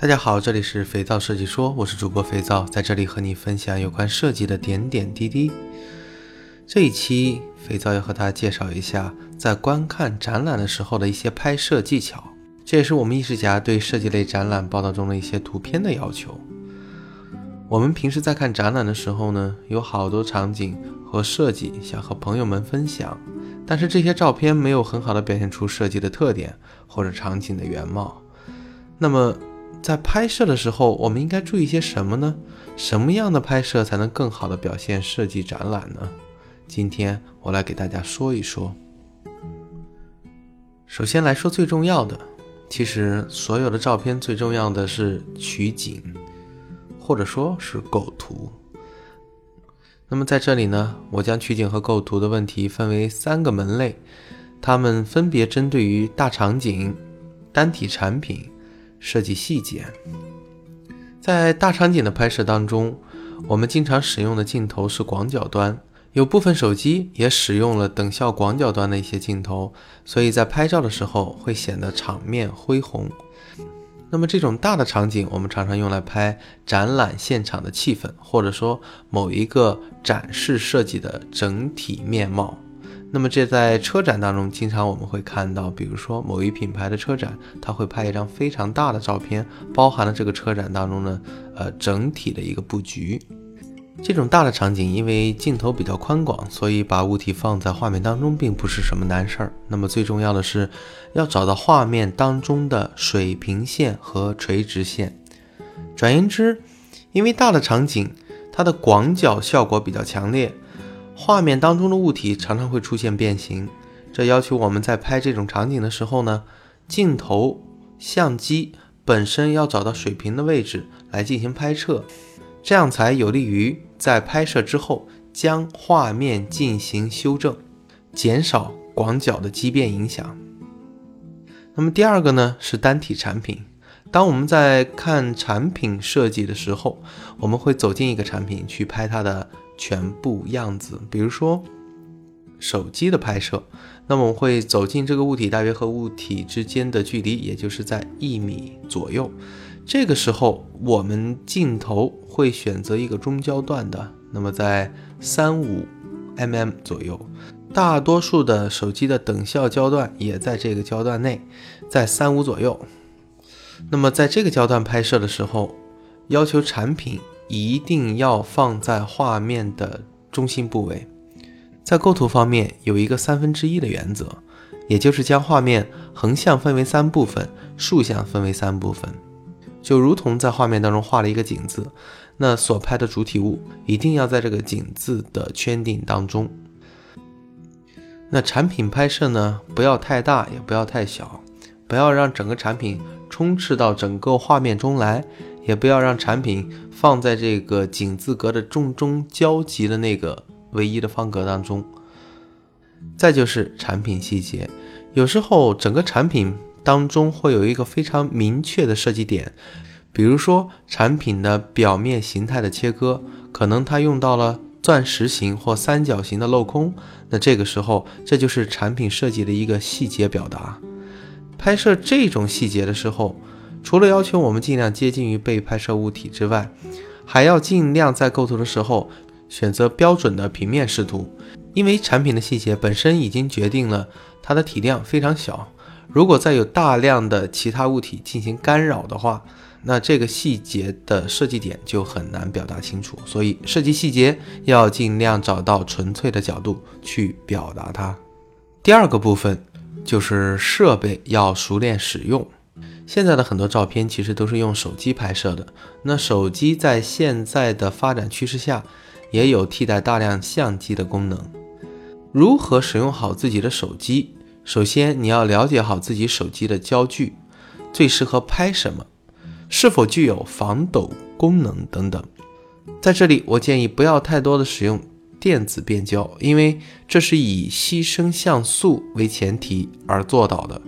大家好，这里是肥皂设计说，我是主播肥皂，在这里和你分享有关设计的点点滴滴。这一期肥皂要和大家介绍一下，在观看展览的时候的一些拍摄技巧，这也是我们艺术家对设计类展览报道中的一些图片的要求。我们平时在看展览的时候呢，有好多场景和设计想和朋友们分享，但是这些照片没有很好的表现出设计的特点或者场景的原貌，那么。在拍摄的时候，我们应该注意些什么呢？什么样的拍摄才能更好的表现设计展览呢？今天我来给大家说一说。首先来说最重要的，其实所有的照片最重要的是取景，或者说是构图。那么在这里呢，我将取景和构图的问题分为三个门类，它们分别针对于大场景、单体产品。设计细节，在大场景的拍摄当中，我们经常使用的镜头是广角端，有部分手机也使用了等效广角端的一些镜头，所以在拍照的时候会显得场面恢宏。那么这种大的场景，我们常常用来拍展览现场的气氛，或者说某一个展示设计的整体面貌。那么这在车展当中，经常我们会看到，比如说某一品牌的车展，他会拍一张非常大的照片，包含了这个车展当中呢，呃，整体的一个布局。这种大的场景，因为镜头比较宽广，所以把物体放在画面当中并不是什么难事儿。那么最重要的是，要找到画面当中的水平线和垂直线。转言之，因为大的场景，它的广角效果比较强烈。画面当中的物体常常会出现变形，这要求我们在拍这种场景的时候呢，镜头、相机本身要找到水平的位置来进行拍摄，这样才有利于在拍摄之后将画面进行修正，减少广角的畸变影响。那么第二个呢是单体产品，当我们在看产品设计的时候，我们会走进一个产品去拍它的。全部样子，比如说手机的拍摄，那么我会走进这个物体，大约和物体之间的距离，也就是在一米左右。这个时候，我们镜头会选择一个中焦段的，那么在三五 mm 左右。大多数的手机的等效焦段也在这个焦段内，在三五左右。那么在这个焦段拍摄的时候，要求产品。一定要放在画面的中心部位。在构图方面，有一个三分之一的原则，也就是将画面横向分为三部分，竖向分为三部分。就如同在画面当中画了一个井字，那所拍的主体物一定要在这个井字的圈定当中。那产品拍摄呢，不要太大，也不要太小，不要让整个产品充斥到整个画面中来。也不要让产品放在这个井字格的中中交集的那个唯一的方格当中。再就是产品细节，有时候整个产品当中会有一个非常明确的设计点，比如说产品的表面形态的切割，可能它用到了钻石形或三角形的镂空，那这个时候这就是产品设计的一个细节表达。拍摄这种细节的时候。除了要求我们尽量接近于被拍摄物体之外，还要尽量在构图的时候选择标准的平面视图，因为产品的细节本身已经决定了它的体量非常小。如果再有大量的其他物体进行干扰的话，那这个细节的设计点就很难表达清楚。所以设计细节要尽量找到纯粹的角度去表达它。第二个部分就是设备要熟练使用。现在的很多照片其实都是用手机拍摄的。那手机在现在的发展趋势下，也有替代大量相机的功能。如何使用好自己的手机？首先你要了解好自己手机的焦距，最适合拍什么，是否具有防抖功能等等。在这里，我建议不要太多的使用电子变焦，因为这是以牺牲像素为前提而做到的。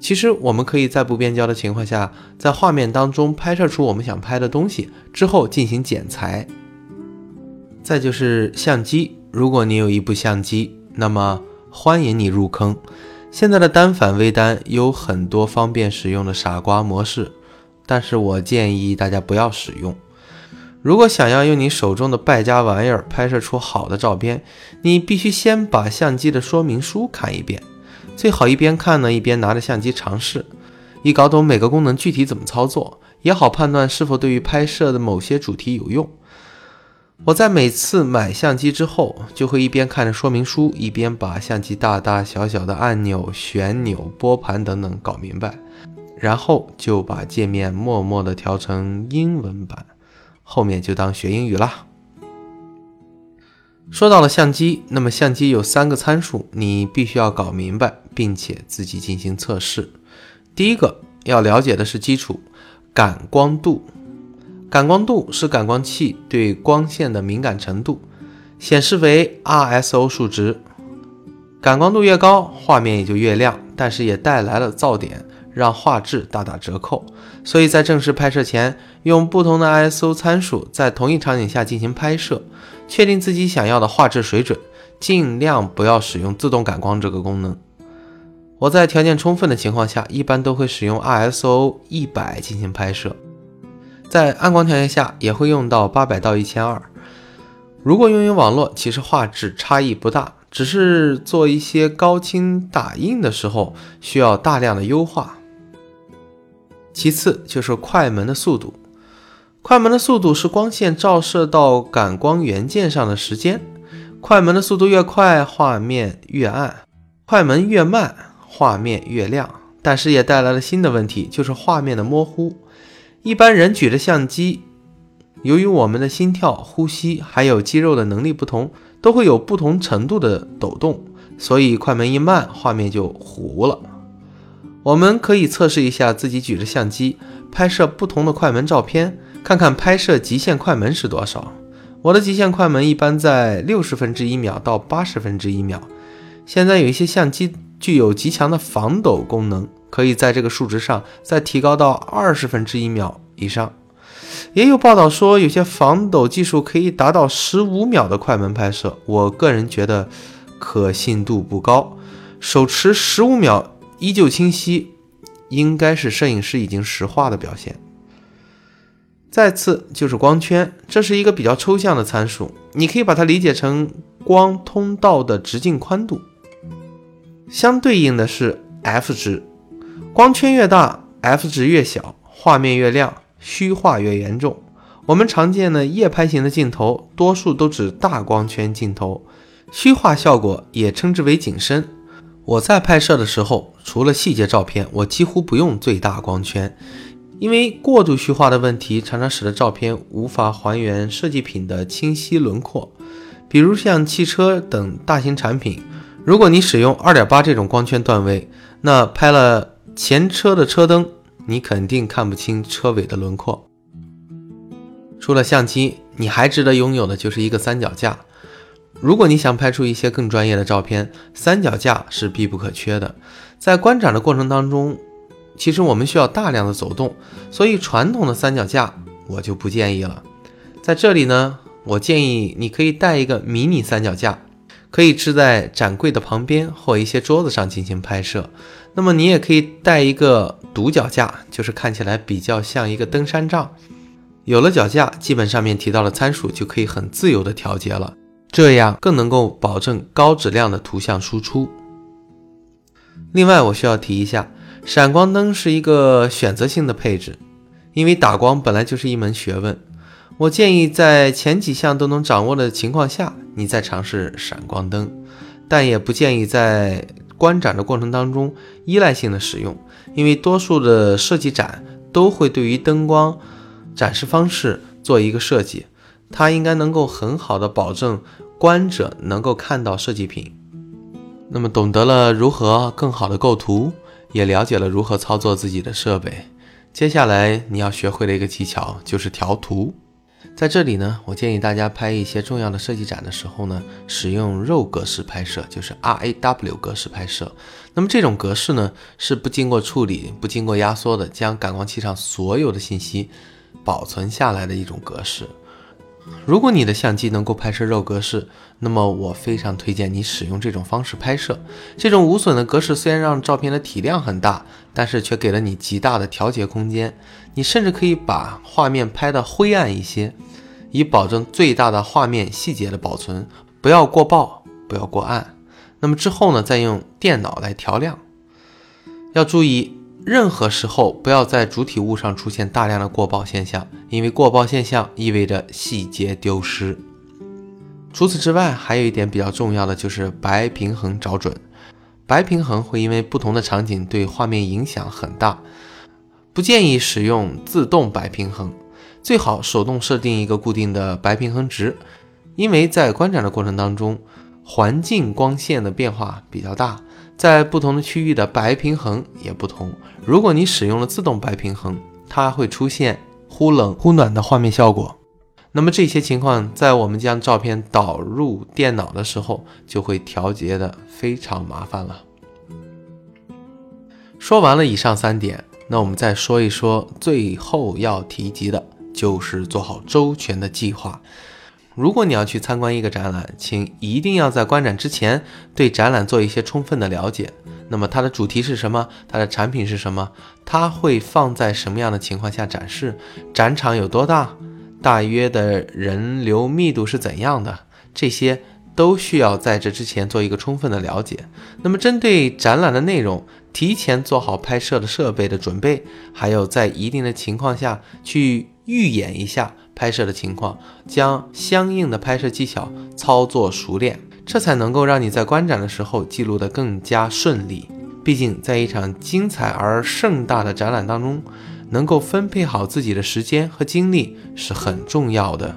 其实我们可以在不变焦的情况下，在画面当中拍摄出我们想拍的东西之后进行剪裁。再就是相机，如果你有一部相机，那么欢迎你入坑。现在的单反微单有很多方便使用的傻瓜模式，但是我建议大家不要使用。如果想要用你手中的败家玩意儿拍摄出好的照片，你必须先把相机的说明书看一遍，最好一边看呢一边拿着相机尝试，以搞懂每个功能具体怎么操作，也好判断是否对于拍摄的某些主题有用。我在每次买相机之后，就会一边看着说明书，一边把相机大大小小的按钮、旋钮、拨盘等等搞明白，然后就把界面默默地调成英文版。后面就当学英语啦。说到了相机，那么相机有三个参数，你必须要搞明白，并且自己进行测试。第一个要了解的是基础感光度，感光度是感光器对光线的敏感程度，显示为 RSO 数值。感光度越高，画面也就越亮，但是也带来了噪点。让画质大打折扣，所以在正式拍摄前，用不同的 ISO 参数在同一场景下进行拍摄，确定自己想要的画质水准，尽量不要使用自动感光这个功能。我在条件充分的情况下，一般都会使用 ISO 一百进行拍摄，在暗光条件下也会用到八百到一千二。如果用于网络，其实画质差异不大，只是做一些高清打印的时候需要大量的优化。其次就是快门的速度，快门的速度是光线照射到感光元件上的时间。快门的速度越快，画面越暗；快门越慢，画面越亮。但是也带来了新的问题，就是画面的模糊。一般人举着相机，由于我们的心跳、呼吸还有肌肉的能力不同，都会有不同程度的抖动，所以快门一慢，画面就糊了。我们可以测试一下自己举着相机拍摄不同的快门照片，看看拍摄极限快门是多少。我的极限快门一般在六十分之一秒到八十分之一秒。现在有一些相机具有极强的防抖功能，可以在这个数值上再提高到二十分之一秒以上。也有报道说，有些防抖技术可以达到十五秒的快门拍摄。我个人觉得可信度不高，手持十五秒。依旧清晰，应该是摄影师已经石化的表现。再次就是光圈，这是一个比较抽象的参数，你可以把它理解成光通道的直径宽度。相对应的是 f 值，光圈越大，f 值越小，画面越亮，虚化越严重。我们常见的夜拍型的镜头，多数都指大光圈镜头，虚化效果也称之为景深。我在拍摄的时候，除了细节照片，我几乎不用最大光圈，因为过度虚化的问题常常使得照片无法还原设计品的清晰轮廓。比如像汽车等大型产品，如果你使用二点八这种光圈段位，那拍了前车的车灯，你肯定看不清车尾的轮廓。除了相机，你还值得拥有的就是一个三脚架。如果你想拍出一些更专业的照片，三脚架是必不可缺的。在观展的过程当中，其实我们需要大量的走动，所以传统的三脚架我就不建议了。在这里呢，我建议你可以带一个迷你三脚架，可以支在展柜的旁边或一些桌子上进行拍摄。那么你也可以带一个独脚架，就是看起来比较像一个登山杖。有了脚架，基本上面提到的参数就可以很自由的调节了。这样更能够保证高质量的图像输出。另外，我需要提一下，闪光灯是一个选择性的配置，因为打光本来就是一门学问。我建议在前几项都能掌握的情况下，你再尝试闪光灯，但也不建议在观展的过程当中依赖性的使用，因为多数的设计展都会对于灯光展示方式做一个设计。它应该能够很好的保证观者能够看到设计品。那么懂得了如何更好的构图，也了解了如何操作自己的设备。接下来你要学会的一个技巧就是调图。在这里呢，我建议大家拍一些重要的设计展的时候呢，使用 RAW 格式拍摄，就是 RAW 格式拍摄。那么这种格式呢，是不经过处理、不经过压缩的，将感光器上所有的信息保存下来的一种格式。如果你的相机能够拍摄肉格式，那么我非常推荐你使用这种方式拍摄。这种无损的格式虽然让照片的体量很大，但是却给了你极大的调节空间。你甚至可以把画面拍得灰暗一些，以保证最大的画面细节的保存，不要过曝，不要过暗。那么之后呢，再用电脑来调亮。要注意。任何时候不要在主体物上出现大量的过曝现象，因为过曝现象意味着细节丢失。除此之外，还有一点比较重要的就是白平衡找准。白平衡会因为不同的场景对画面影响很大，不建议使用自动白平衡，最好手动设定一个固定的白平衡值，因为在观展的过程当中，环境光线的变化比较大。在不同的区域的白平衡也不同。如果你使用了自动白平衡，它会出现忽冷忽暖的画面效果。那么这些情况在我们将照片导入电脑的时候，就会调节的非常麻烦了。说完了以上三点，那我们再说一说最后要提及的，就是做好周全的计划。如果你要去参观一个展览，请一定要在观展之前对展览做一些充分的了解。那么它的主题是什么？它的产品是什么？它会放在什么样的情况下展示？展场有多大？大约的人流密度是怎样的？这些都需要在这之前做一个充分的了解。那么针对展览的内容，提前做好拍摄的设备的准备，还有在一定的情况下去预演一下。拍摄的情况，将相应的拍摄技巧操作熟练，这才能够让你在观展的时候记录的更加顺利。毕竟，在一场精彩而盛大的展览当中，能够分配好自己的时间和精力是很重要的。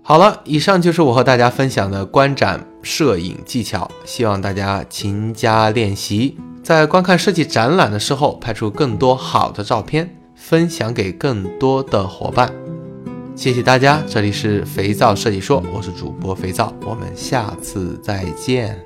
好了，以上就是我和大家分享的观展摄影技巧，希望大家勤加练习，在观看设计展览的时候，拍出更多好的照片。分享给更多的伙伴，谢谢大家。这里是肥皂设计说，我是主播肥皂，我们下次再见。